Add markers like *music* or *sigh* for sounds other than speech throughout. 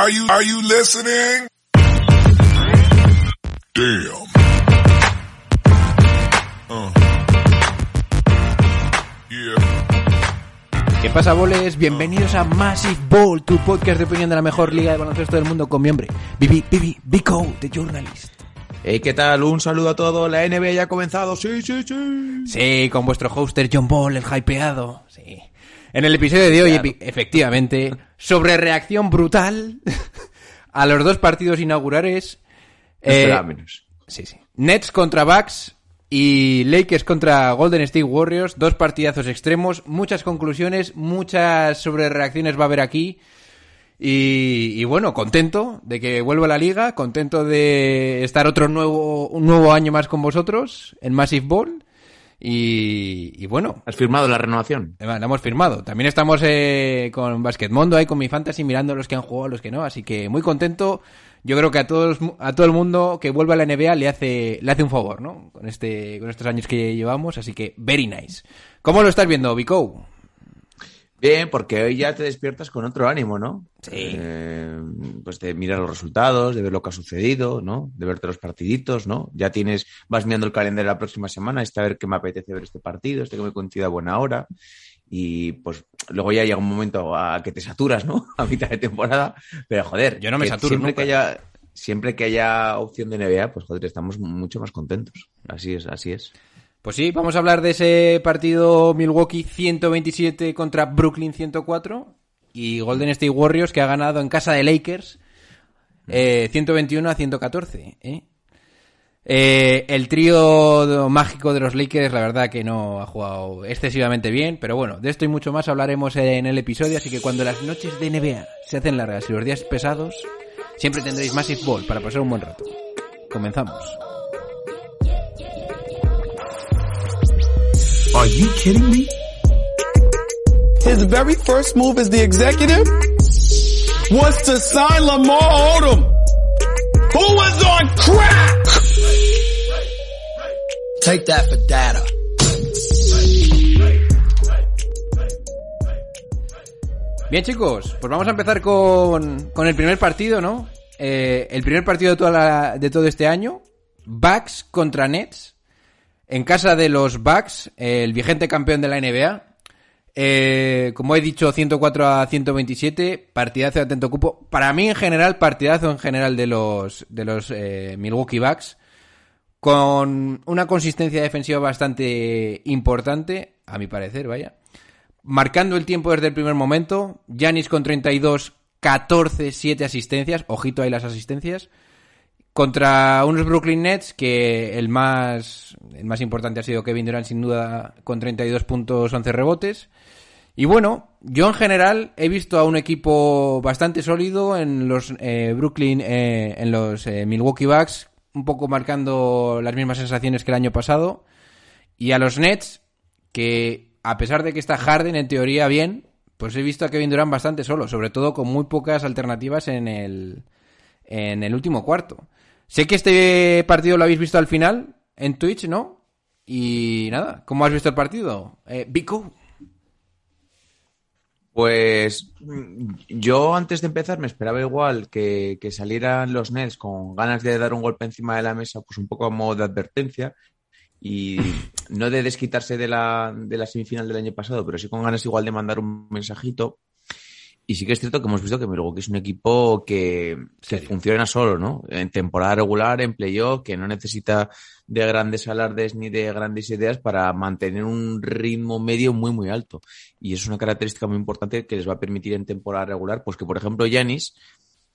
Are you, are you listening? Damn. Uh. Yeah. ¿Qué pasa, boles? Bienvenidos a Massive Ball, tu podcast de opinión de la mejor liga de baloncesto del mundo con mi hombre, Bibi, Bibi, Bico, The Journalist. Hey, ¿qué tal? Un saludo a todos. La NBA ya ha comenzado. Sí, sí, sí. Sí, con vuestro hoster John Ball, el hypeado. Sí. En el episodio de hoy, Claro. efectivamente, sobre reacción brutal *laughs* a los dos partidos inaugurales. Eh, menos. Sí, sí. Nets contra Bucks y Lakers contra Golden State Warriors. Dos partidazos extremos, muchas conclusiones, muchas sobrereacciones va a haber aquí. Y, y bueno, contento de que vuelva a la liga, contento de estar otro nuevo, un nuevo año más con vosotros en Massive Ball. Y, y bueno, ¿Has firmado la renovación? la hemos firmado. También estamos eh, con Basketmondo ahí con mi fantasy mirando los que han jugado, los que no. Así que muy contento. Yo creo que a todos, a todo el mundo que vuelva a la NBA le hace, le hace un favor, ¿no? Con este, con estos años que llevamos. Así que very nice. ¿Cómo lo estás viendo, Vico? Bien, porque hoy ya te despiertas con otro ánimo, ¿no? Sí. Eh, pues de mirar los resultados, de ver lo que ha sucedido, ¿no? De verte los partiditos, ¿no? Ya tienes, vas mirando el calendario la próxima semana, este a ver qué me apetece ver este partido, este que me coincide a buena hora. Y pues luego ya llega un momento a que te saturas, ¿no? *laughs* A mitad de temporada. Pero joder, Yo no me que saturo siempre nunca. que haya siempre que haya opción de NBA, pues joder, estamos mucho más contentos. Así es, así es. Pues sí, vamos a hablar de ese partido Milwaukee 127 contra Brooklyn 104 y Golden State Warriors que ha ganado en casa de Lakers eh, 121 a 114. ¿eh? Eh, el trío mágico de los Lakers, la verdad que no ha jugado excesivamente bien, pero bueno, de esto y mucho más hablaremos en el episodio, así que cuando las noches de NBA se hacen largas y los días pesados, siempre tendréis Massive Ball para pasar un buen rato. Comenzamos. Are you kidding me? His very first move as the executive was to sign Lamar Odom, who was on crack. Take that for data. Bien, chicos, pues vamos a empezar con, con el primer partido, ¿no? Eh, el primer partido de, toda la- de todo este año. Bucks contra Nets. En casa de los Bucks, el vigente campeón de la NBA. Eh, como he dicho, 104 a 127. Partidazo de atento cupo. Para mí, en general, partidazo en general de los, de los eh, Milwaukee Bucks. Con una consistencia defensiva bastante importante, a mi parecer, vaya marcando el tiempo desde el primer momento. Yanis con 32, 14, 7 asistencias. Ojito ahí las asistencias. Contra unos Brooklyn Nets que el más, el más importante ha sido Kevin Durant sin duda con 32 puntos, 11 rebotes. Y bueno, yo en general he visto a un equipo bastante sólido en los eh, Brooklyn, eh, en los eh, Milwaukee Bucks, un poco marcando las mismas sensaciones que el año pasado. Y a los Nets, que a pesar de que está Harden en teoría bien, pues he visto a Kevin Durant bastante solo, sobre todo con muy pocas alternativas en el, en el último cuarto. Sé que este partido lo habéis visto al final en Twitch, ¿no? Y nada, ¿cómo has visto el partido? Eh, Vico. Pues mm, yo antes de empezar me esperaba igual que, que salieran los Nets con ganas de dar un golpe encima de la mesa, pues un poco a modo de advertencia y *laughs* no de desquitarse de la, de la semifinal del año pasado, pero sí con ganas igual de mandar un mensajito. Y sí que es cierto que hemos visto que Milwaukee es un equipo que, que funciona solo, ¿no? En temporada regular, en playoff, que no necesita de grandes alardes ni de grandes ideas para mantener un ritmo medio muy, muy alto. Y es una característica muy importante que les va a permitir en temporada regular, pues que, por ejemplo, Yanis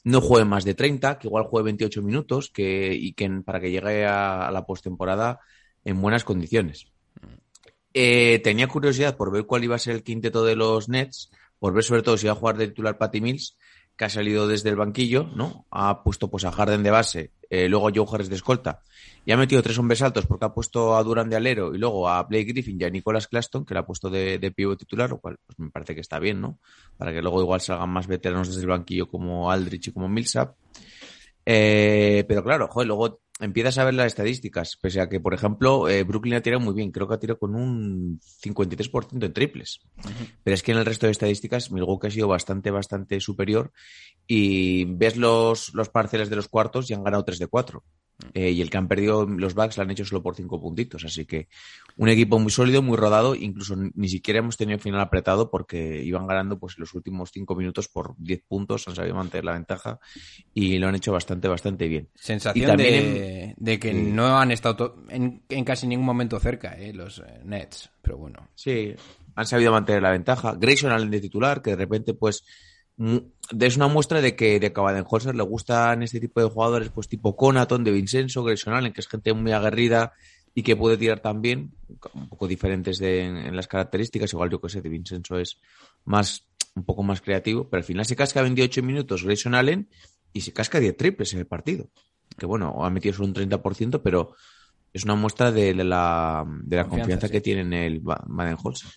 no juegue más de 30, que igual juegue 28 minutos, que, y que para que llegue a, a la postemporada en buenas condiciones. Eh, tenía curiosidad por ver cuál iba a ser el quinteto de los Nets, por ver sobre todo si iba a jugar de titular Patty Mills, que ha salido desde el banquillo, ¿no? Ha puesto pues a Harden de base, eh, luego a Joe Harris de escolta, y ha metido tres hombres altos porque ha puesto a Duran de alero y luego a Blake Griffin y a Nicolas Claston, que le ha puesto de, de pívot titular, lo cual pues, me parece que está bien, ¿no? Para que luego igual salgan más veteranos desde el banquillo como Aldrich y como Millsap. Eh, pero claro, joder, luego empiezas a ver las estadísticas, pese a que, por ejemplo, eh, Brooklyn ha tirado muy bien, creo que ha tirado con un 53% en triples. Pero es que en el resto de estadísticas Milwaukee ha sido bastante, bastante superior y ves los, los parceles de los cuartos y han ganado 3 de 4. Eh, y el que han perdido los Bucks lo han hecho solo por 5 puntitos. Así que un equipo muy sólido, muy rodado. Incluso ni siquiera hemos tenido final apretado porque iban ganando pues los últimos 5 minutos por 10 puntos. Han sabido mantener la ventaja y lo han hecho bastante, bastante bien. Sensación también de, de que no han estado en, en casi ningún momento cerca, eh, los eh, Nets. Pero bueno. Sí, han sabido mantener la ventaja. Grayson Allen de titular, que de repente, pues, es una muestra de que de Baden-Holzer le gustan este tipo de jugadores, pues tipo Conaton, de Vincenzo, Grayson Allen, que es gente muy aguerrida y que puede tirar también, un poco diferentes de- en, las características. Igual yo que sé, de Vincenzo es más, un poco más creativo, pero al final se casca 28 minutos Grayson Allen y se casca 10 triples en el partido. Que bueno, ha metido solo un 30%, pero es una muestra de la, de la Confianza, confianza, sí. que tiene en el Ba- Baden-Holzer.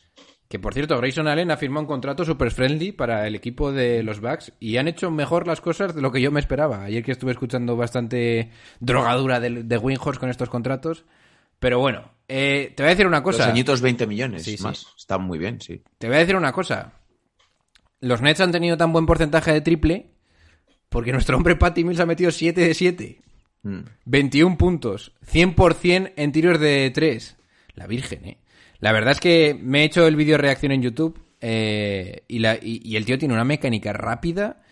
Que por cierto, Grayson Allen ha firmado un contrato super friendly para el equipo de los Bucks y han hecho mejor las cosas de lo que yo me esperaba. Ayer que estuve escuchando bastante drogadura de, de con estos contratos. Pero bueno, eh, te voy a decir una Los cosa. añitos 20 millones Sí, sí. más. Está muy bien, sí. Te voy a decir una cosa. Los Nets han tenido tan buen porcentaje de triple porque nuestro hombre Patty Mills ha metido 7 de 7. Mm. 21 puntos. 100% en tiros de 3. La virgen, ¿eh? La verdad es que me he hecho el vídeo reacción en YouTube eh, y, la- y- y el tío tiene una mecánica rápida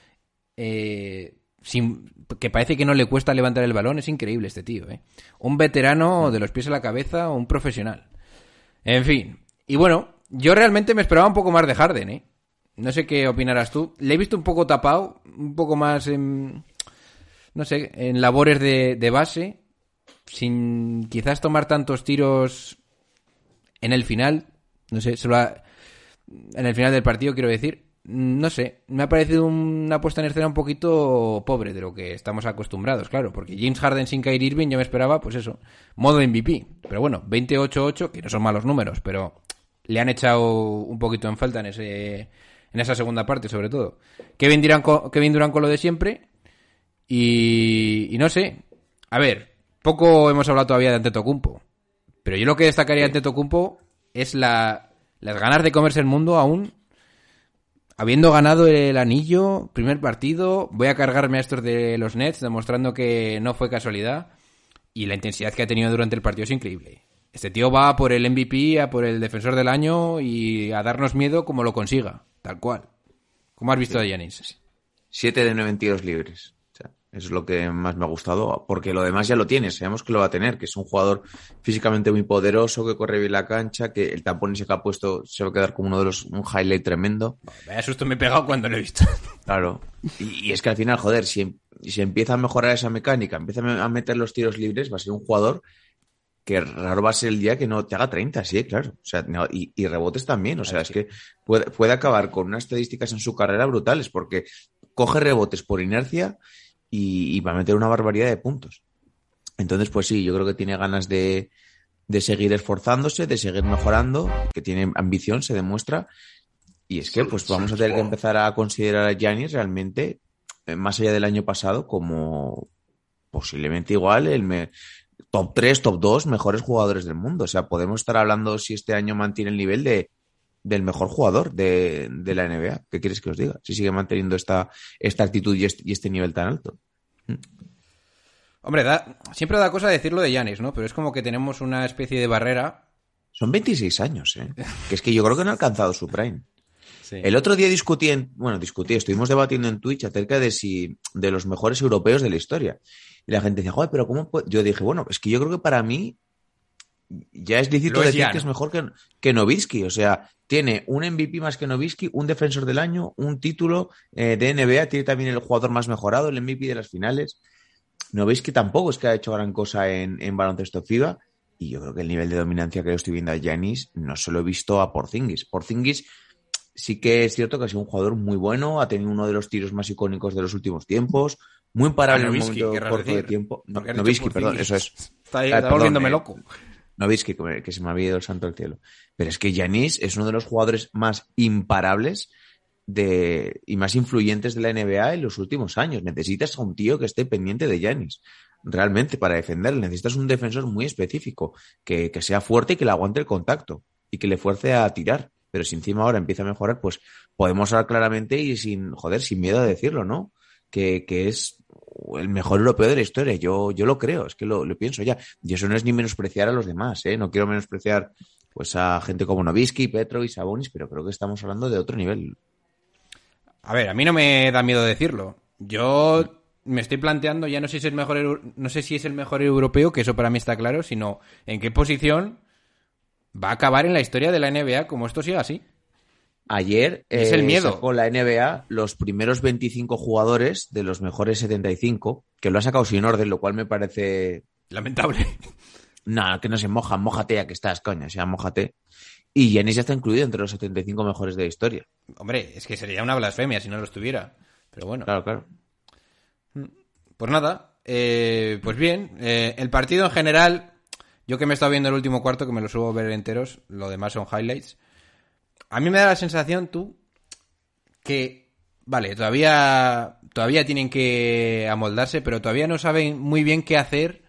eh, sin, que parece que no le cuesta levantar el balón. Es increíble este tío, ¿eh? Un veterano de los pies a la cabeza, un profesional. En fin. Y bueno, yo realmente me esperaba un poco más de Harden, ¿eh? No sé qué opinarás tú. Le he visto un poco tapado, un poco más en, no sé, en labores de, de base, sin quizás tomar tantos tiros en el final. No sé, solo ha- en el final del partido, quiero decir. No sé, me ha parecido una puesta en escena un poquito pobre de lo que estamos acostumbrados, claro, porque James Harden sin Kyrie Irving yo me esperaba, pues eso, modo MVP. Pero bueno, 28-8, que no son malos números, pero le han echado un poquito en falta en ese en esa segunda parte, sobre todo. Kevin Durant, Kevin Durant con lo de siempre y, y no sé. A ver, poco hemos hablado todavía de Antetokounmpo, pero yo lo que destacaría de Antetokounmpo es la, las ganas de comerse el mundo aún habiendo ganado el anillo, primer partido, voy a cargarme a estos de los Nets, demostrando que no fue casualidad. Y la intensidad que ha tenido durante el partido es increíble. Este tío va a por el MVP, a por el defensor del año y a darnos miedo como lo consiga, tal cual. ¿Cómo has visto a Giannis? 7 de 92 libres. Es lo que más me ha gustado, porque lo demás ya lo tiene, sabemos que lo va a tener, que es un jugador físicamente muy poderoso, que corre bien la cancha, que el tampón ese que ha puesto se va a quedar como uno de los, un highlight tremendo. Vaya susto me he pegado cuando lo he visto. *laughs* Claro. Y, y es que al final, joder, si, si empieza a mejorar esa mecánica, empieza a me- a meter los tiros libres, va a ser un jugador que raro va a ser el día que no te haga 30, sí, claro. O sea, no, y, y rebotes también. O sea, es que puede, puede acabar con unas estadísticas en su carrera brutales, porque coge rebotes por inercia y, y va a meter una barbaridad de puntos. Entonces, pues sí, yo creo que tiene ganas de, de seguir esforzándose, de seguir mejorando, que tiene ambición, se demuestra. Y es que, pues vamos a tener que empezar a considerar a Giannis realmente, eh, más allá del año pasado, como posiblemente igual el me- top 3, top 2 mejores jugadores del mundo. O sea, podemos estar hablando si este año mantiene el nivel de del mejor jugador de, de la NBA. ¿Qué quieres que os diga? Si sigue manteniendo esta, esta actitud y este, y este nivel tan alto. Hombre, da, siempre da cosa decirlo de Giannis, ¿no? Pero es como que tenemos una especie de barrera. Son 26 años, ¿eh? Que es que yo creo que no ha alcanzado su prime. El otro día discutí, en- bueno, discutí, estuvimos debatiendo en Twitch acerca de si, de los mejores europeos de la historia. Y la gente decía, joder, pero ¿cómo puede-?" Yo dije, bueno, es que yo creo que para mí ya es lícito decir ya, que es mejor que, que Nowitzki. O sea, tiene un MVP más que Nowitzki, un defensor del año, un título eh, de NBA, tiene también el jugador más mejorado, el MVP de las finales. Nowitzki tampoco es que ha hecho gran cosa en, en baloncesto FIBA. Y yo creo que el nivel de dominancia que yo estoy viendo a Giannis no se lo he visto a Porzingis. Porzingis sí que es cierto que ha sido un jugador muy bueno, ha tenido uno de los tiros más icónicos de los últimos tiempos, muy imparable en un momento corto de tiempo. No, Porque has dicho Nowitzki, perdón, eso es. Está, ahí, Ah, perdón, volviéndome eh, loco. Nowitzki, que, que se me había ido el santo del cielo. Pero es que Giannis es uno de los jugadores más imparables de, y más influyentes de la NBA en los últimos años. Necesitas a un tío que esté pendiente de Giannis. realmente para defender. Necesitas un defensor muy específico, que, que sea fuerte y que le aguante el contacto y que le fuerce a tirar. Pero si encima ahora empieza a mejorar, pues podemos hablar claramente y sin, joder, sin miedo a decirlo, ¿no? Que, que es el mejor europeo de la historia. Yo, yo lo creo, es que lo, pienso ya. Y eso no es ni menospreciar a los demás, ¿eh? No quiero menospreciar pues a gente como Novisky, Petro y Sabonis, pero creo que estamos hablando de otro nivel. A ver, a mí no me da miedo decirlo. Yo me estoy planteando, ya no sé si es el mejor, no sé si es el mejor europeo, que eso para mí está claro, sino en qué posición va a acabar en la historia de la NBA como esto siga así. Ayer Es el miedo. sacó la NBA los primeros 25 jugadores de los mejores 75, que lo ha sacado sin orden, lo cual me parece Lamentable. *laughs* Nada, que no se moja, mójate ya que estás, coño, o sea, mójate. Y Giannis ya está incluido entre los 75 mejores de la historia. Hombre, es que sería una blasfemia si no lo estuviera. Pero bueno. Claro, claro. Pues nada, eh, pues bien, eh, el partido en general, yo que me he estado viendo el último cuarto, que me lo suelo ver enteros, lo demás son highlights. A mí me da la sensación, tú, que, vale, todavía, todavía tienen que amoldarse, pero todavía no saben muy bien qué hacer,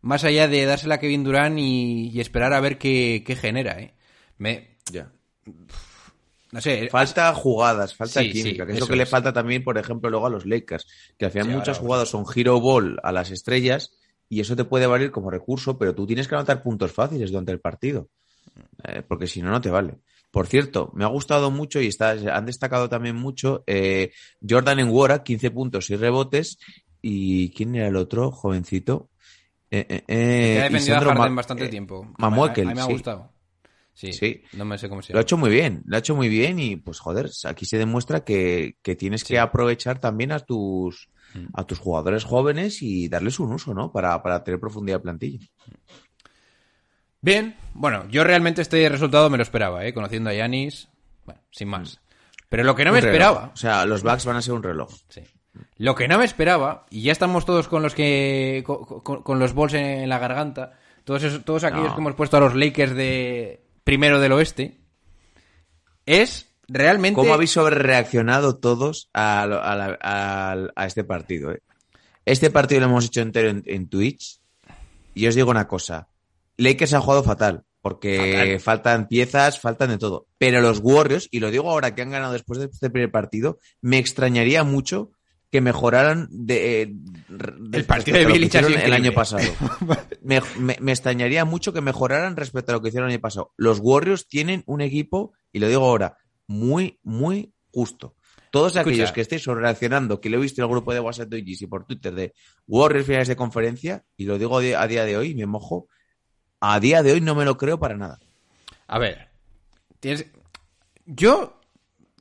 más allá de dársela a Kevin Durant y, y esperar a ver qué, qué genera, ¿eh? Me, Ya. no sé, Falta jugadas, falta Sí, química, sí, que es lo que le falta también, por ejemplo, luego a los Lakers, que al final Sí, muchas ahora, jugadas son hero ball a las estrellas y eso te puede valer como recurso, pero tú tienes que anotar puntos fáciles durante el partido, eh, porque si no, no te vale. Por cierto, me ha gustado mucho y está, han destacado también mucho eh, Jordan en Wara, 15 puntos y rebotes. ¿Y quién era el otro jovencito? Eh, eh, eh, que ha defendido a Harden bastante tiempo. Mamuekel, a mí me ha sí. gustado. Sí, Sí. no me sé cómo se Lo ha hecho muy bien, lo ha hecho muy bien y pues joder, aquí se demuestra que, que tienes que aprovechar también a tus Mm. a tus jugadores jóvenes y darles un uso, ¿no? Para, para tener profundidad de plantilla. Bien, bueno, yo realmente este resultado me lo esperaba, ¿eh? Conociendo a Yanis, bueno, sin más. Pero lo que no me reloj. esperaba, O sea, los Bucks van a ser un reloj. sí. Lo que no me esperaba, y ya estamos todos con los que con, con- con los balls en la garganta, todos esos- todos aquellos No. que hemos puesto a los Lakers de primero del oeste, es realmente ¿Cómo habéis sobrereaccionado todos a, lo- a la- al- a este partido? eh? Este partido lo hemos hecho entero en, en Twitch y os digo una cosa. Lakers ha jugado fatal porque faltan piezas, faltan de todo. Pero los Warriors, y lo digo ahora que han ganado después de este primer partido, me extrañaría mucho que mejoraran de, eh, El partido de hicieron el año pasado. *laughs* me, me- me extrañaría mucho que mejoraran respecto a lo que hicieron el año pasado. Los Warriors tienen un equipo, y lo digo ahora, muy, muy justo. Todos Escucha. aquellos que estéis reaccionando, que lo he visto en el grupo de WhatsApp de y por Twitter de Warriors finales de conferencia, y lo digo a día de hoy, me mojo, a día de hoy no me lo creo para nada. A ver, tienes... Yo,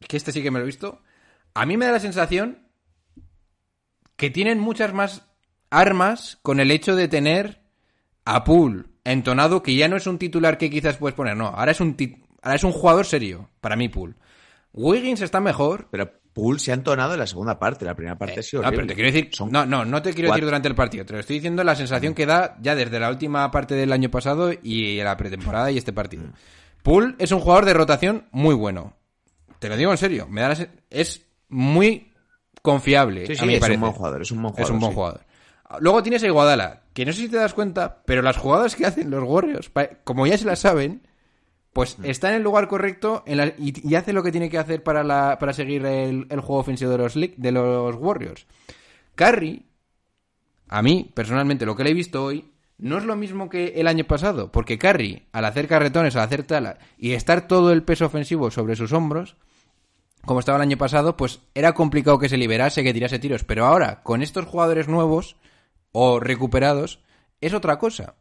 que este sí que me lo he visto, a mí me da la sensación que tienen muchas más armas con el hecho de tener a Poole entonado, que ya no es un titular que quizás puedes poner, no, ahora es un, ahora es un jugador serio, para mí Poole. Wiggins está mejor. Pero Poole se ha entonado en la segunda parte, la primera parte ha sido No, pero horrible. te quiero decir, Son no, no, no te quiero cuatro. decir durante el partido, te lo estoy diciendo la sensación que da ya desde la última parte del año pasado y la pretemporada y este partido. Poole es un jugador de rotación muy bueno. Te lo digo en serio, me da la es muy confiable. Sí, a sí, es un buen jugador, es un buen Es jugador. un buen sí. jugador. Luego tienes a Iguadala, que no sé si te das cuenta, pero las jugadas que hacen los Warriors, como ya se las saben, pues está en el lugar correcto en la- y, y hace lo que tiene que hacer para, la, para seguir el, el juego ofensivo de los, de los Warriors. Curry, a mí, personalmente, lo que le he visto hoy, no es lo mismo que el año pasado, porque Curry, al hacer carretones, al hacer tala y estar todo el peso ofensivo sobre sus hombros, como estaba el año pasado, pues era complicado que se liberase, que tirase tiros. Pero ahora, con estos jugadores nuevos o recuperados, es otra cosa.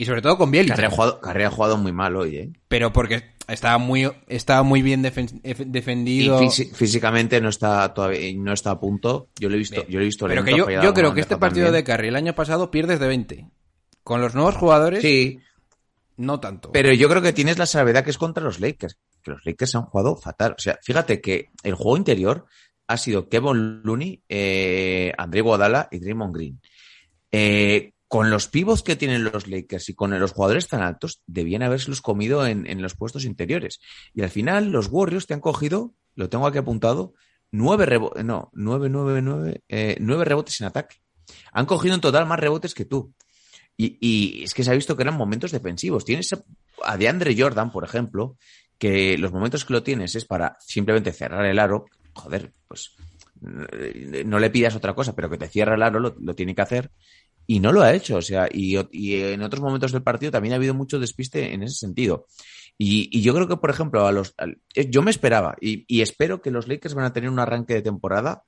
Y sobre todo con Bielitsa. Carrera ha jugado, Carrera ha jugado muy mal hoy, ¿eh? Pero porque estaba muy, estaba muy bien defen- efe- Y defendido. fisi- físicamente no está todavía no está a punto. Yo lo he visto, Bien. yo lo he visto Pero lento, que yo, yo creo que este partido de. Curry el año pasado pierdes de 20. Con los nuevos jugadores, Sí, no tanto. pero yo creo que tienes la salvedad que es contra los Lakers. Que los Lakers han jugado fatal. O sea, fíjate que el juego interior ha sido Kevin Looney, eh, André Guadala y Draymond Green. Eh, con los pivots que tienen los Lakers y con los jugadores tan altos, debían habérselos comido en, los puestos interiores. Y al final, los Warriors te han cogido, lo tengo aquí apuntado, nueve rebotes, no, nueve, nueve, nueve, eh, nueve rebotes en ataque. Han cogido en total más rebotes que tú. Y, es que se ha visto que eran momentos defensivos. Tienes a, DeAndre Jordan, por ejemplo, que los momentos que lo tienes es para simplemente cerrar el aro. Joder, pues eh, no le pidas otra cosa, pero que te cierre el aro lo tiene que hacer. Y no lo ha hecho. O sea, y, y, en otros momentos del partido también ha habido mucho despiste en ese sentido. Y, y yo creo que, por ejemplo, a los, a, yo me esperaba y, y, espero que los Lakers van a tener un arranque de temporada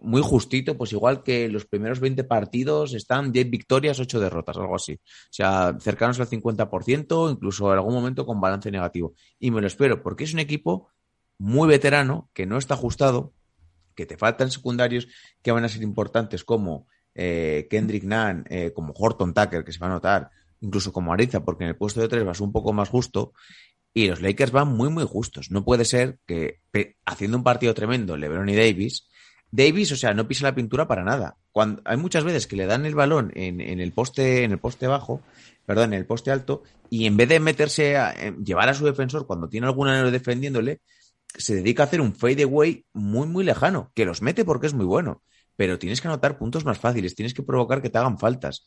muy justito, pues igual que los primeros 20 partidos están 10 victorias, 8 derrotas, algo así. O sea, cercanos al 50%, incluso en algún momento con balance negativo. Y me lo espero, porque es un equipo muy veterano, que no está ajustado, que te faltan secundarios que van a ser importantes como eh, Kendrick Nunn, eh, como Horton Tucker, que se va a notar, incluso como Ariza, porque en el puesto de tres vas un poco más justo. Y los Lakers van muy, muy justos. No puede ser que, haciendo un partido tremendo, LeBron y Davis, Davis, o sea, no pisa la pintura para nada. Cuando, hay muchas veces que le dan el balón en, el poste, en el poste bajo, perdón, en el poste alto, y en vez de meterse a llevar a su defensor cuando tiene algún anero defendiéndole, se dedica a hacer un fadeaway muy, muy lejano, que los mete porque es muy bueno. Pero tienes que anotar puntos más fáciles, tienes que provocar que te hagan faltas.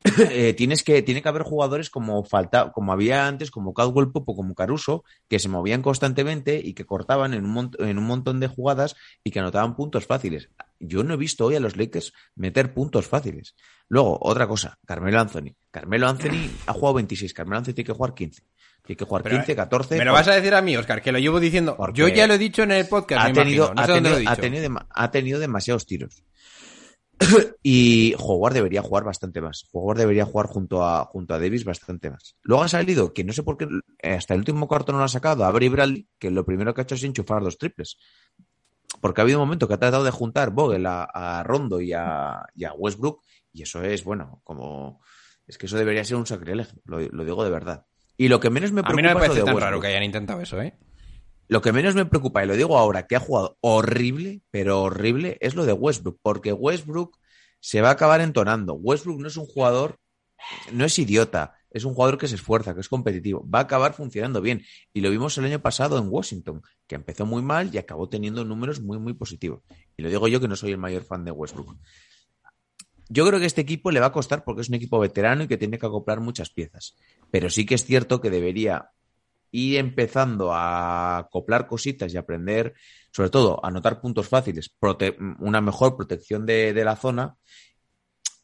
*clears throat* eh, tienes que, tiene que haber jugadores como falta, como había antes, como Caldwell Popo, como Caruso, que se movían constantemente y que cortaban en un, en un montón de jugadas y que anotaban puntos fáciles. Yo no he visto hoy a los Lakers meter puntos fáciles. Luego, otra cosa, Carmelo Anthony. Carmelo Anthony ha jugado 26, Carmelo Anthony tiene que jugar 15. Tiene que jugar Pero, 15, 14. Me lo vas a decir a mí, Oscar, que lo llevo diciendo. Yo ya lo he dicho en el podcast. Ha, tenido, no ha, tenido, ha, tenido, ha tenido demasiados tiros. *coughs* y Howard debería jugar bastante más. Howard debería jugar junto a, junto a Davis bastante más. Luego ha salido, que no sé por qué, hasta el último cuarto no lo ha sacado, a Bray Bradley, que lo primero que ha hecho es enchufar dos triples. Porque ha habido un momento que ha tratado de juntar Vogel a, a Rondo y a, y a, Westbrook, y eso es, bueno, como. Es que eso debería ser un sacrilegio, lo, lo digo de verdad. Y lo que menos me preocupa. A mí no me parece tan Westbrook. raro que hayan intentado eso, ¿eh? Lo que menos me preocupa, y lo digo ahora, que ha jugado horrible, pero horrible, es lo de Westbrook, porque Westbrook se va a acabar entonando. Westbrook no es un jugador, no es idiota, es un jugador que se esfuerza, que es competitivo, va a acabar funcionando bien. Y lo vimos el año pasado en Washington, que empezó muy mal y acabó teniendo números muy, muy positivos. Y lo digo yo que no soy el mayor fan de Westbrook. Yo creo que este equipo le va a costar porque es un equipo veterano y que tiene que acoplar muchas piezas. Pero sí que es cierto que debería ir empezando a acoplar cositas y aprender, sobre todo, a anotar puntos fáciles, una mejor protección de, la zona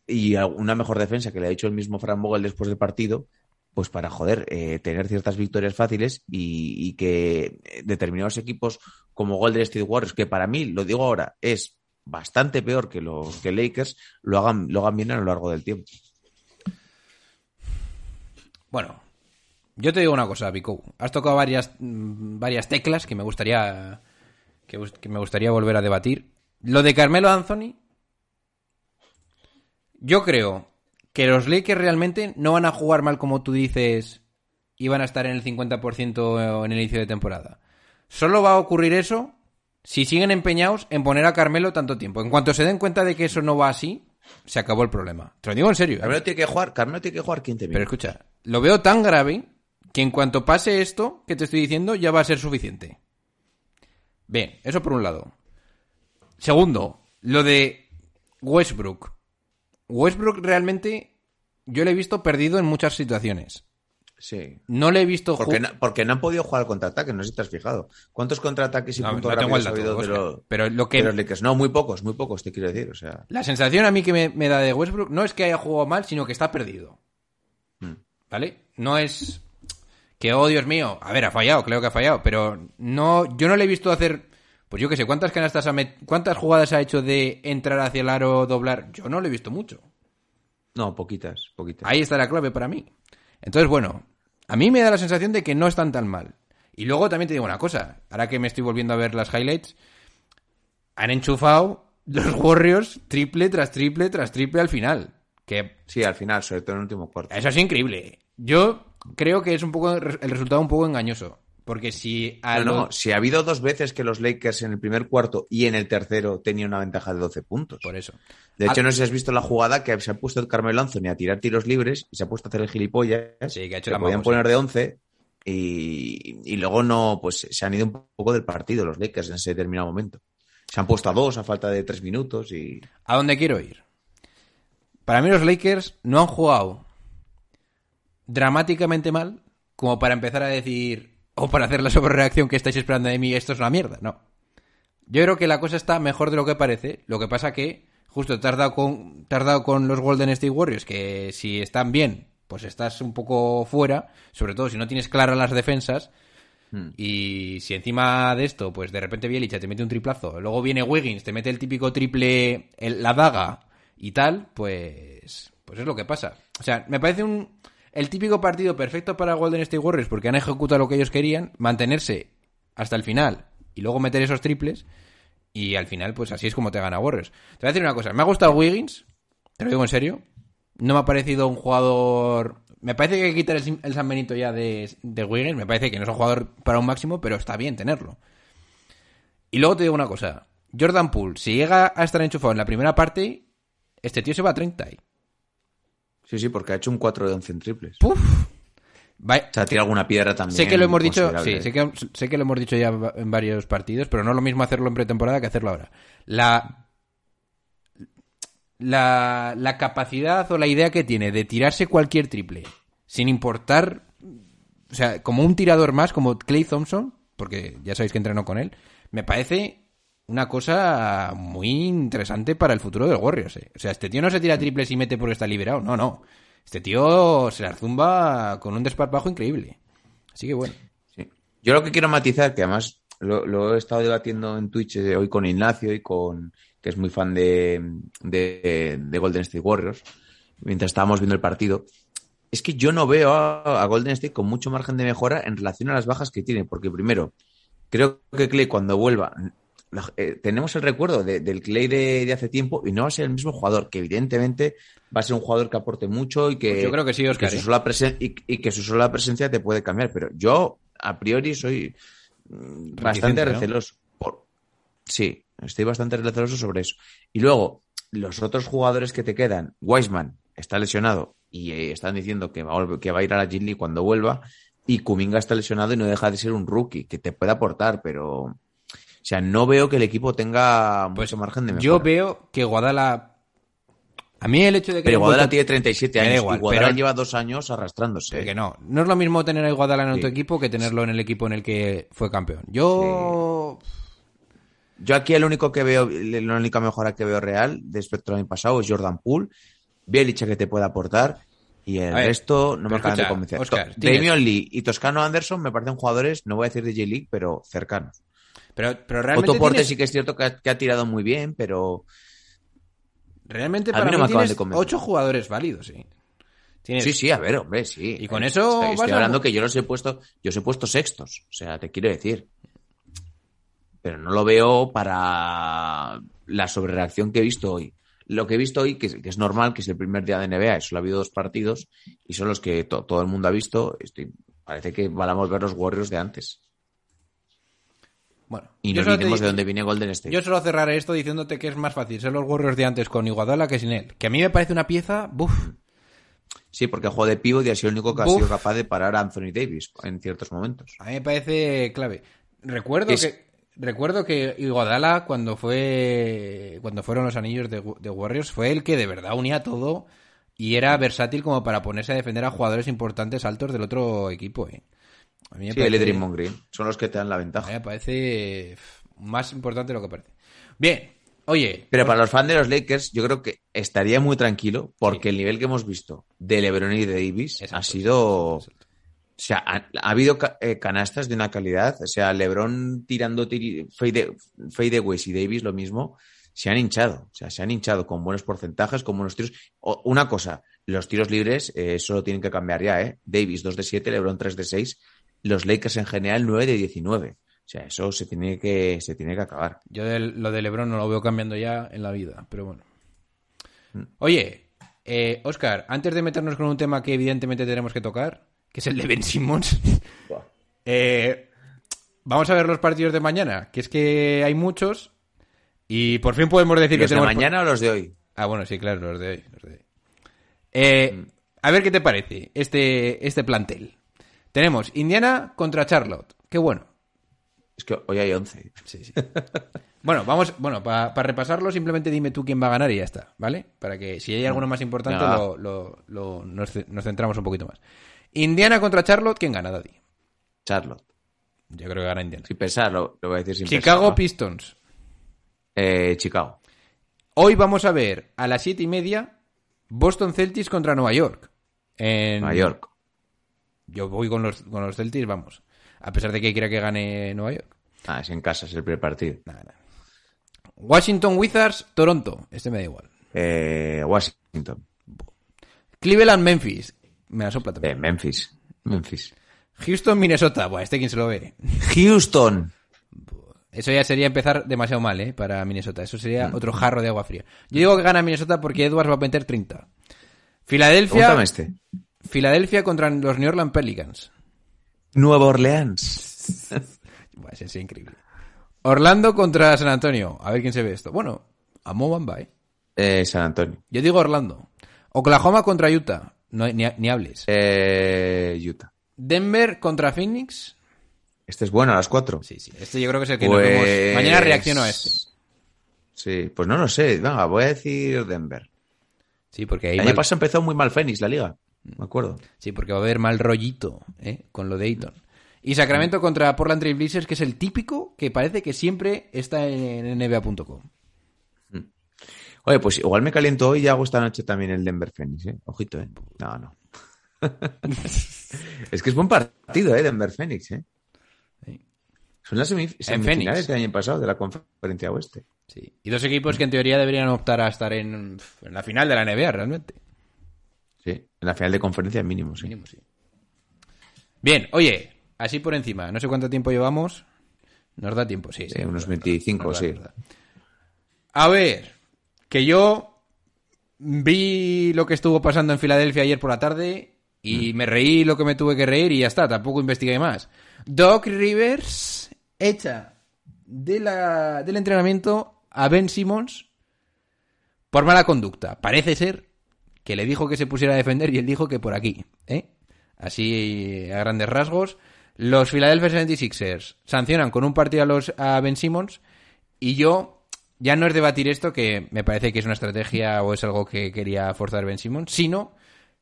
y una mejor defensa, que le ha dicho el mismo Fran Vogel después del partido, pues para, joder, eh, tener ciertas victorias fáciles y, y, que determinados equipos como Golden State Warriors, que para mí, lo digo ahora, es bastante peor que los que Lakers, lo hagan, lo hagan bien a lo largo del tiempo. Bueno, yo te digo una cosa, Vico. Has tocado varias, varias teclas que me gustaría que, me gustaría volver a debatir. Lo de Carmelo Anthony. Yo creo que los Lakers realmente no van a jugar mal como tú dices y van a estar en el 50% en el inicio de temporada. Solo va a ocurrir eso si siguen empeñados en poner a Carmelo tanto tiempo. En cuanto se den cuenta de que eso no va así, se acabó el problema. Te lo digo en serio. Carmelo tiene que jugar, Carmelo tiene que jugar 15 minutos. Pero escucha, lo veo tan grave que en cuanto pase esto que te estoy diciendo ya va a ser suficiente. Bien, eso por un lado. Segundo, lo de Westbrook. Westbrook realmente yo le he visto perdido en muchas situaciones. Sí. No le he visto porque no, porque no han podido jugar al contraataque, no sé si te has fijado. ¿Cuántos contraataques y no, puntos no tengo el dato, de, los, pero lo que de los Lakers? No, muy pocos, muy pocos, te quiero decir. O sea... La sensación a mí que me, me, da de Westbrook no es que haya jugado mal, sino que está perdido. Hmm. ¿Vale? No es que, oh Dios mío, a ver, ha fallado, creo que ha fallado, pero no, yo no le he visto hacer, pues yo que sé, ¿cuántas canastas, ha met... cuántas jugadas ha hecho de entrar hacia el aro, doblar? Yo no le he visto mucho. No, poquitas, poquitas. Ahí está la clave para mí. Entonces, bueno, a mí me da la sensación de que no están tan mal. Y luego también te digo una cosa, ahora que me estoy volviendo a ver las highlights, han enchufado los Warriors triple tras triple tras triple al final. Que... Sí, al final, sobre todo en el último cuarto. Eso es increíble. Yo creo que es un poco el resultado un poco engañoso. Porque si. A no, lo... no, si ha habido dos veces que los Lakers en el primer cuarto y en el tercero tenían una ventaja de 12 puntos. Por eso. De hecho, a... no sé si has visto la jugada que se ha puesto el Carmelo Anthony a tirar tiros libres y se ha puesto a hacer el gilipollas. Sí, que ha hecho que la podían poner de 11 y, y, luego no, pues se han ido un poco del partido los Lakers en ese determinado momento. Se han puesto a dos a falta de tres minutos y. ¿A dónde quiero ir? para mí los Lakers no han jugado dramáticamente mal como para empezar a decir, o para hacer la sobrereacción que estáis esperando de mí, esto es una mierda. No. Yo creo que la cosa está mejor de lo que parece. Lo que pasa que, justo te has dado con, te has dado con los Golden State Warriors, que si están bien, pues estás un poco fuera, sobre todo si no tienes claras las defensas. Y si encima de esto, pues de repente Bielicha te mete un triplazo, luego viene Wiggins, te mete el típico triple, el- la daga y tal, pues, pues es lo que pasa. O sea, me parece un, el típico partido perfecto para Golden State Warriors porque han ejecutado lo que ellos querían, mantenerse hasta el final y luego meter esos triples y al final, pues así es como te gana Warriors. Te voy a decir una cosa, me ha gustado Wiggins, te lo digo en serio, no me ha parecido un jugador... Me parece que hay que quitar el, San Benito ya de, de Wiggins. Me parece que no es un jugador para un máximo, pero está bien tenerlo. Y luego te digo una cosa. Jordan Poole, si llega a estar enchufado en la primera parte, este tío se va a 30. Sí, sí, porque ha hecho un 4 de 11 en triples. ¡Puf! Va- O sea, tira alguna piedra también. sé que lo hemos dicho, sí, sé que, sé que lo hemos dicho ya en varios partidos, pero no es lo mismo hacerlo en pretemporada que hacerlo ahora. La, la, la capacidad o la idea que tiene de tirarse cualquier triple, sin importar, o sea, como un tirador más, como Clay Thompson, porque ya sabéis que entrenó con él, me parece una cosa muy interesante para el futuro del Warriors. eh. O sea, este tío no se tira triples y mete porque está liberado, no, no. Este tío se la zumba con un desparpajo increíble. Así que bueno. Sí. Yo lo que quiero matizar, que además lo, he estado debatiendo en Twitch eh, hoy con Ignacio y con que es muy fan de, de, de Golden State Warriors, mientras estábamos viendo el partido, es que yo no veo a, a Golden State con mucho margen de mejora en relación a las bajas que tiene, porque primero, creo que Clay cuando vuelva, la- eh, tenemos el recuerdo de- del Clay de, de hace tiempo y no va a ser el mismo jugador, que evidentemente va a ser un jugador que aporte mucho y que, Pues yo creo que sí, y Óscar, su ¿eh? sola presen- y, y que su sola presencia te puede cambiar, pero yo a priori soy mm, bastante ¿no? receloso. Por... Sí, estoy bastante receloso sobre eso. Y luego, los otros jugadores que te quedan, Wiseman está lesionado y eh, están diciendo que va, que va a ir a la G League cuando vuelva, y Kuminga está lesionado y no deja de ser un rookie, que te puede aportar, pero... O sea, no veo que el equipo tenga mucho margen de mejora. Pues Yo veo que Guadala. A mí el hecho de que. Pero haya Guadala vuelto- tiene 37 Me da años igual, y Guadala pero- lleva dos años arrastrándose. Que no. No es lo mismo tener a Guadala en Sí. otro equipo que tenerlo en el equipo en el que fue campeón. Yo. Yo aquí el único que veo, la única mejora que veo real de respecto al año pasado es Jordan Poole, Bielicha que te puede aportar y el ver, resto no me acaban de convencer. Tienes- Damian Lee y Toscano Anderson me parecen jugadores, no voy a decir de J-League, pero cercanos. Pero, pero realmente. Otto Porte tienes- sí que es cierto que ha, que ha tirado muy bien, pero Realmente A mí para no mí, me acaban tienes de convencer. ocho jugadores válidos, sí. Tienes- sí, sí, a ver, hombre, sí. Y con Eh, eso estoy, a- hablando que yo los he puesto, yo os he puesto sextos, o sea, te quiero decir. Pero no lo veo para la sobrereacción que he visto hoy. Lo que he visto hoy, que es, que es normal, que es el primer día de NBA, solo ha habido dos partidos, y son los que to- todo el mundo ha visto. Estoy, parece que valamos ver los Warriors de antes. Bueno, Y no olvidemos de dónde viene Golden State. Yo solo cerraré esto diciéndote que es más fácil ser los Warriors de antes con Iguadala que sin él. Que a mí me parece una pieza. Buf. Sí, porque el juego de pivot y ha sido el único que ha sido capaz de parar a Anthony Davis en ciertos momentos. A mí me parece clave. Recuerdo Es- que recuerdo que Iguodala cuando fue cuando fueron los anillos de, de Warriors fue el que de verdad unía todo y era versátil como para ponerse a defender a jugadores importantes altos del otro equipo. ¿eh? A mí me Sí, él y parece- Draymond Green son los que te dan la ventaja. me parece más importante de lo que parece. Bien, oye, Pero para los fans de los Lakers, yo creo que estaría muy tranquilo porque el nivel que hemos visto de LeBron y de Davis Exacto, ha sido. exacto. O sea, ha, ha habido ca- eh, canastas de una calidad. O sea, LeBron tirando tiri- fade, fadeaways y Davis lo mismo. Se han hinchado. O sea, se han hinchado con buenos porcentajes, con buenos tiros. O- una cosa, los tiros libres eh, solo tienen que cambiar ya, ¿eh? Davis 2 de 7, LeBron 3 de 6. Los Lakers en general 9 de 19. O sea, eso se tiene que, se tiene que acabar. Yo lo de LeBron no lo veo cambiando ya en la vida, pero bueno. Mm. Oye, eh, Oscar, antes de meternos con un tema que evidentemente tenemos que tocar, que es el de Ben Simmons, *laughs* eh, vamos a ver los partidos de mañana, que es que hay muchos y por fin podemos decir ¿Los que de tenemos... mañana o los de hoy? Ah, bueno, sí, claro, los de hoy. los de hoy. Eh, A ver qué te parece este, este plantel. Tenemos Indiana contra Charlotte. Qué bueno. Es que hoy hay 11. Sí, sí. Bueno, vamos, bueno, para repasarlo, simplemente dime tú quién va a ganar y ya está, ¿vale? Para que si hay alguno más importante, Venga, lo, lo- lo- nos, ce- nos centramos un poquito más. Indiana contra Charlotte, ¿quién gana, Daddy? Charlotte. Yo creo que gana Indiana. Sin pensarlo, lo voy a decir sin Chicago. Pistons. Eh, Chicago. Hoy vamos a ver a las siete y media Boston Celtics contra Nueva York. En... Nueva York. Yo voy con los, con los Celtics, vamos. A pesar de que quiera que gane Nueva York. Ah, es en casa, es el primer partido. Nada, nada. Washington Wizards, Toronto. Este me da igual. Eh, Washington. Cleveland, Memphis. Me la sopla Eh. Memphis. Memphis. Houston, Minnesota. Buah, este quién se lo ve. Houston. Eso ya sería empezar demasiado mal, ¿eh? Para Minnesota. Eso sería Mm. otro jarro de agua fría. Yo digo que gana Minnesota porque Edwards va a meter 30. Filadelfia, este. Filadelfia contra los New Orleans Pelicans. Nueva Orleans. *laughs* Buah, ese es increíble. Orlando contra San Antonio. A ver quién se ve esto. Bueno, a Mo Bamba, ¿eh? Eh, San Antonio. Yo digo Orlando. Oklahoma contra Utah. No, ni, ni hables. Eh, Utah. Denver contra Phoenix. Este es bueno a las 4. Sí, sí. Este yo creo que es el que nos vemos. Mañana reacciono a este. Sí, pues no lo sé. Venga, voy a decir Denver. Sí, porque ahí El año mal- pasado empezó muy mal Phoenix, la liga. Me acuerdo. Sí, porque va a haber mal rollito ¿eh? con lo de Ayton. Y Sacramento contra Portland Trail Blazers, que es el típico que parece que siempre está en NBA.com. Oye, pues igual me caliento hoy y hago esta noche también el Denver Phoenix, ¿eh? Ojito, ¿eh? No, no. *laughs* es que es buen partido, ¿eh? Denver Phoenix, ¿eh? Son las semif- semifinales del año pasado de la conferencia oeste. Sí. Y dos equipos que en teoría deberían optar a estar en, en la final de la NBA, realmente. En la final de conferencia mínimo, sí. Mínimo, sí. Bien, oye, así por encima, no sé cuánto tiempo llevamos. Nos da tiempo, sí. Sí, sí, unos nos da, 25, nos da, sí. A ver, que yo vi lo que estuvo pasando en Filadelfia ayer por la tarde y Mm. me reí lo que me tuve que reír y ya está, tampoco investigué más. Doc Rivers echa de la, del entrenamiento a Ben Simmons por mala conducta. Parece ser que le dijo que se pusiera a defender y él dijo que por aquí, ¿eh? Así a grandes rasgos. Los Philadelphia 76ers sancionan con un partido a, los, a Ben Simmons y yo ya no es debatir esto, que me parece que es una estrategia o es algo que quería forzar Ben Simmons, sino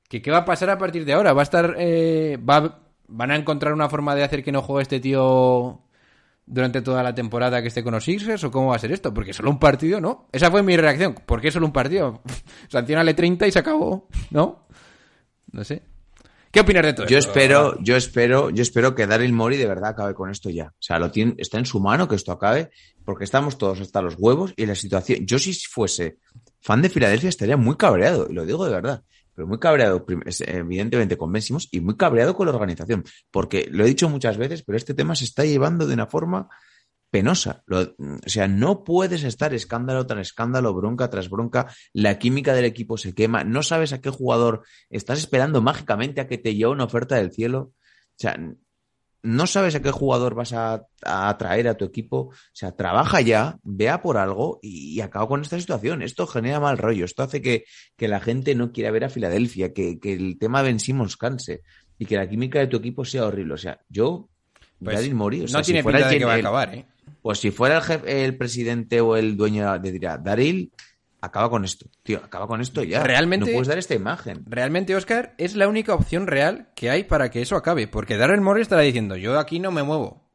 que qué va a pasar a partir de ahora. Va a estar, eh, va, van a encontrar una forma de hacer que no juegue este tío durante toda la temporada que esté con los Sixers o cómo va a ser esto, porque solo un partido, ¿no? Esa fue mi reacción. ¿Por qué solo un partido? *laughs* Sancionale 30 y se acabó, ¿no? No sé. ¿Qué opinas de todo Yo esto? espero, yo espero, yo espero que Daryl Mori de verdad acabe con esto ya. O sea, lo tiene, está en su mano que esto acabe, porque estamos todos hasta los huevos y la situación. Yo si fuese fan de Filadelfia estaría muy cabreado, y lo digo de verdad, pero muy cabreado, evidentemente con Ben y muy cabreado con la organización, porque lo he dicho muchas veces, pero este tema se está llevando de una forma penosa. O sea, no puedes estar escándalo tras escándalo, bronca tras bronca, la química del equipo se quema, no sabes a qué jugador estás esperando mágicamente a que te lleve una oferta del cielo. O sea, no sabes a qué jugador vas a, atraer a tu equipo. O sea, trabaja ya, vea por algo y, y acaba con esta situación. Esto genera mal rollo. Esto hace que, que la gente no quiera ver a Filadelfia, que, que el tema Ben Simmons canse y que la química de tu equipo sea horrible. O sea, yo, Pues, o sea, no si tiene fuera pinta de que va a acabar, ¿eh? pues si fuera el, jefe, el presidente o el dueño de diría, Daryl, acaba con esto. Tío, acaba con esto ya. Realmente- No puedes dar esta imagen. Realmente, Oscar, es la única opción real que hay para que eso acabe. Porque Darrell Morey estará diciendo, yo aquí no me muevo.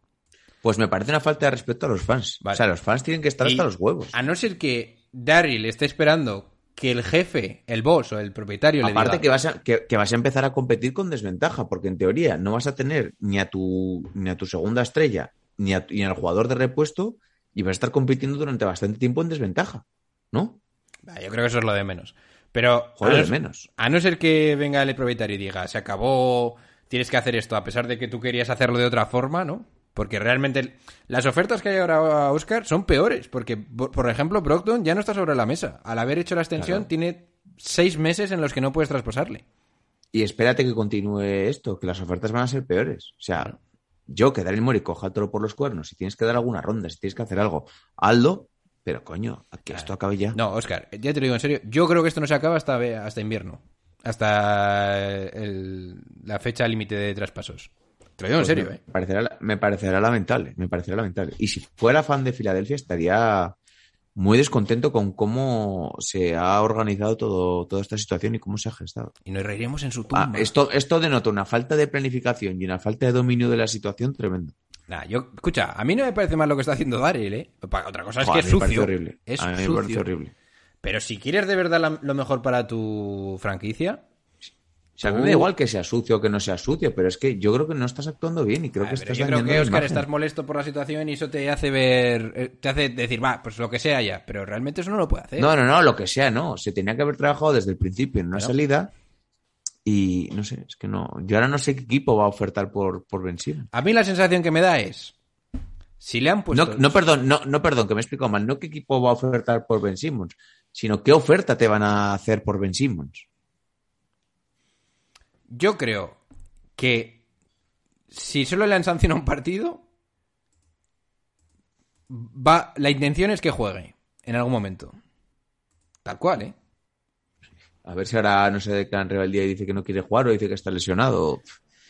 Pues me parece una falta de respeto a los fans. Vale. O sea, los fans tienen que estar Y hasta los huevos. A no ser que Darryl esté esperando que el jefe, el boss o el propietario le Aparte diga... que vas, a, que, que vas a empezar a competir con desventaja, porque en teoría no vas a tener ni a tu, ni a tu segunda estrella, ni, a, ni al jugador de repuesto, y vas a estar compitiendo durante bastante tiempo en desventaja. ¿No? Ah, Yo creo que eso es lo de menos. Pero Joder, a, de no, menos. a no ser que venga el propietario y diga, se acabó, tienes que hacer esto, a pesar de que tú querías hacerlo de otra forma, ¿no? Porque realmente las ofertas que hay ahora a Oscar son peores. Porque, por ejemplo, Brockton ya no está sobre la mesa. Al haber hecho la extensión, Claro. tiene seis meses en los que no puedes traspasarle. Y espérate que continúe esto, que las ofertas van a ser peores. O sea, yo que coja el toro por los cuernos, si tienes que dar alguna ronda, si tienes que hacer algo, Aldo, pero coño, que esto acabe ya. No, Oscar, ya te lo digo en serio. Yo creo que esto no se acaba hasta, hasta invierno. Hasta el- la fecha límite de traspasos. Te lo digo en Pues serio, me ¿eh? Parecerá, me parecerá lamentable, me parecerá lamentable. Y si fuera fan de Filadelfia estaría muy descontento con cómo se ha organizado todo, toda esta situación y cómo se ha gestado. Y nos reiremos en su Ah, tumba. esto, esto denota una falta de planificación y una falta de dominio de la situación tremendo. Nah, yo, escucha, a mí no me parece mal lo que está haciendo Daryl, ¿eh? Otra cosa es Joder, que es sucio. horrible. Es a mí me sucio. parece horrible. Pero si quieres de verdad la- lo mejor para tu franquicia, O sea, a mí me da igual que sea sucio o que no sea sucio, pero es que yo creo que no estás actuando bien y creo Ah, que estás yo creo que, Oscar, estás molesto por la situación y eso te hace ver, eh, te hace decir, va, pues lo que sea ya. Pero realmente eso no lo puede hacer. No, no, no, lo que sea, no. Se tenía que haber trabajado desde el principio en una salida y no sé, es que no. Yo ahora no sé qué equipo va a ofertar por, por Ben Simmons. A mí la sensación que me da es, si le han puesto... No, no, perdón, no, no, perdón, que me he explicado mal. No qué equipo va a ofertar por Ben Simmons, sino qué oferta te van a hacer por Ben Simmons. Yo creo que si solo le han sancionado un partido, va, la intención es que juegue en algún momento. Tal cual, ¿eh? A ver si ahora no se declara en rebeldía y dice que no quiere jugar o dice que está lesionado.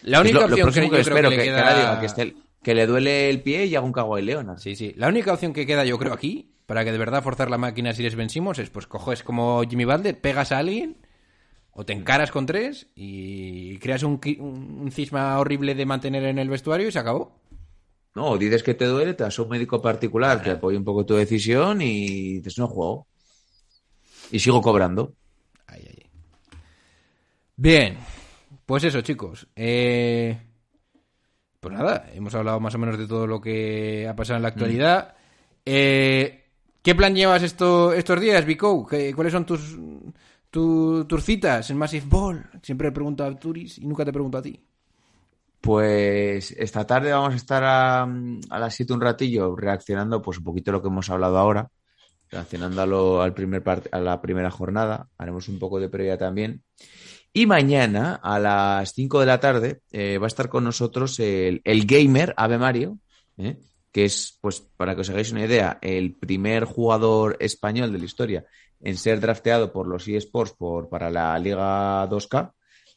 La única lo, lo opción próximo que, que, creo espero que que, le que queda... ahora diga que, esté- que le duele el pie y haga un cago de Leonard. Sí, sí. La única opción que queda, yo creo, aquí, para que de verdad forzar la máquina si eres Ben Simmons, es pues coges como Jimmy Butler, pegas a alguien, o te encaras con tres y creas un, cisma horrible de mantener en el vestuario y se acabó. No, dices que te duele, te vas a un médico particular, te apoya un poco tu decisión y dices, no juego. Y sigo cobrando. Ay, ay. Bien, pues eso, chicos. Eh, Pues nada, hemos hablado más o menos de todo lo que ha pasado en la actualidad. Eh, ¿Qué plan llevas esto, estos días, Vico? ¿Qué- ¿Cuáles son tus, tu- tus citas en Massive Ball? Siempre pregunto a Turis y nunca te pregunto a ti. Pues esta tarde vamos a estar a, a las 7 un ratillo reaccionando pues un poquito a lo que hemos hablado ahora, reaccionando a, lo- al primer a la primera jornada, haremos un poco de previa también. Y mañana a las 5 de la tarde eh, va a estar con nosotros el, el gamer Ave Mario, ¿eh? que es, pues para que os hagáis una idea, el primer jugador español de la historia en ser drafteado por los eSports por, para la Liga 2K.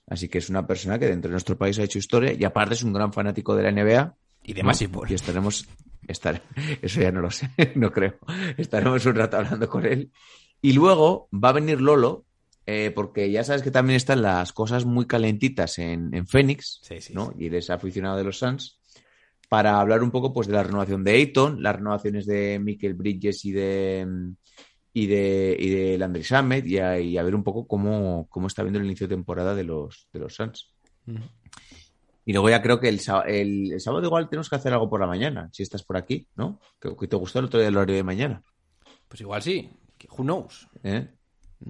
Así que es una persona que dentro de nuestro país ha hecho historia y aparte es un gran fanático de la NBA. Y de ¿no? Massive Ball. Y estaremos, estar, *laughs* eso ya no lo sé, *laughs* no creo. Estaremos un rato hablando con él. Y luego va a venir Lolo, eh, porque ya sabes que también están las cosas muy calentitas en, en Phoenix, Sí, sí, ¿no? Y eres aficionado de los Suns, para hablar un poco pues de la renovación de Ayton, las renovaciones de Michael Bridges y de y de, y de Landry y a, y a ver un poco cómo, cómo está viendo el inicio de temporada de los, de los Suns. Y luego ya creo que el, el, el sábado igual tenemos que hacer algo por la mañana, si estás por aquí, ¿no? Que, que te gustó el otro día el horario de mañana. Pues igual sí. Who knows? ¿eh?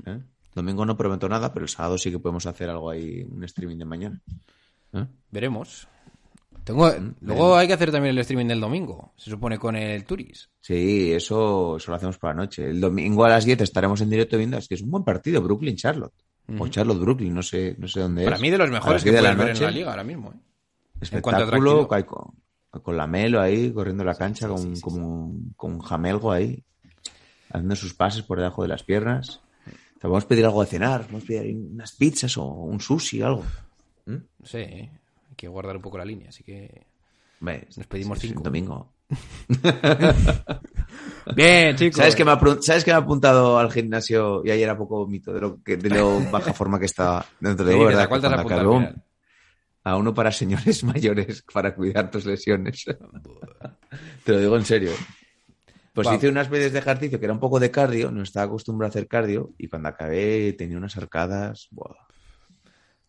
¿Eh? Domingo no prometo nada, pero el sábado sí que podemos hacer algo ahí, un streaming de mañana. ¿Eh? Veremos. Tengo, luego Mm, veremos. hay que hacer también el streaming del domingo. Se supone con el Turis. Sí, eso, eso lo hacemos por la noche. El domingo a las 10 estaremos en directo viendo, es que es un buen partido, Brooklyn-Charlotte. O Charlotte-Brooklyn, no sé, no sé dónde Para es. mí de los mejores que 10 de puedes ver en la liga ahora mismo. ¿eh? Espectáculo con, con la Melo ahí corriendo la cancha sí, con, sí, sí, como un- con un jamelgo ahí haciendo sus pases por debajo de las piernas vamos a pedir algo de cenar vamos a pedir unas pizzas o un sushi algo ¿Mm? ¿eh? hay que guardar un poco la línea, así que... Nos pedimos cinco. domingo *laughs* Bien, chicos. ¿Sabes que, me ¿Sabes que me ha apuntado al gimnasio y ayer a poco vomito de lo, que, de lo baja forma que estaba? Dentro de Sí, digo, ¿a ¿verdad? cuál te has apuntado? A uno para señores *laughs* mayores para cuidar tus lesiones. *laughs* Te lo digo en serio. Pues Va. hice unas veces de ejercicio que era un poco de cardio, no estaba acostumbrado a hacer cardio y cuando acabé tenía unas arcadas. buah.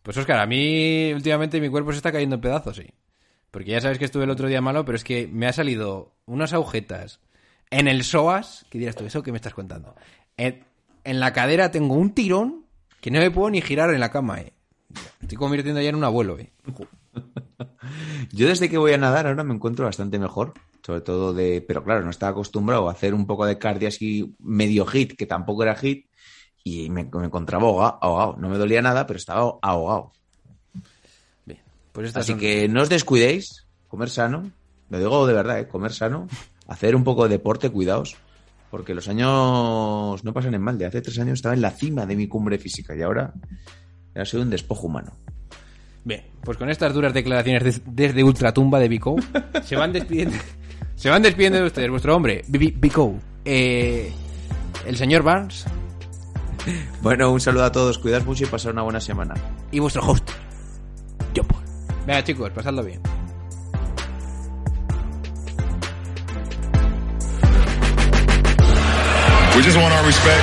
Pues Oscar, a mí últimamente mi cuerpo se está cayendo en pedazos, sí. Porque ya sabes que estuve el otro día malo, pero es que me ha salido unas agujetas en el psoas, que dirás tú, ¿eso qué me estás contando? En, en la cadera tengo un tirón que no me puedo ni girar en la cama, eh. Estoy convirtiendo ya en un abuelo, eh. *laughs* Yo desde que voy a nadar ahora me encuentro bastante mejor, sobre todo de, pero claro, no estaba acostumbrado a hacer un poco de cardio así medio hit, que tampoco era hit, y me, me encontraba ahoga- ahogado. No me dolía nada, pero estaba ahogado. Bien, pues Así son- que no os descuidéis, comer sano, lo digo de verdad, ¿eh? comer sano, hacer un poco de deporte, cuidaos, porque los años no pasan en mal. De hace tres años estaba en la cima de mi cumbre física y ahora ya soy un despojo humano. Bien, pues con estas duras declaraciones des- desde Ultratumba de Vico, *laughs* se van despidiendo. Se van despidiendo de ustedes, vuestro hombre, Vico. Eh, el señor Barnes Bueno, un saludo a todos, cuidad mucho y pasar una buena semana. y vuestro host, John Paul. Venga, chicos, pasadlo bien. We just want our respect.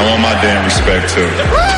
I want my damn respect too.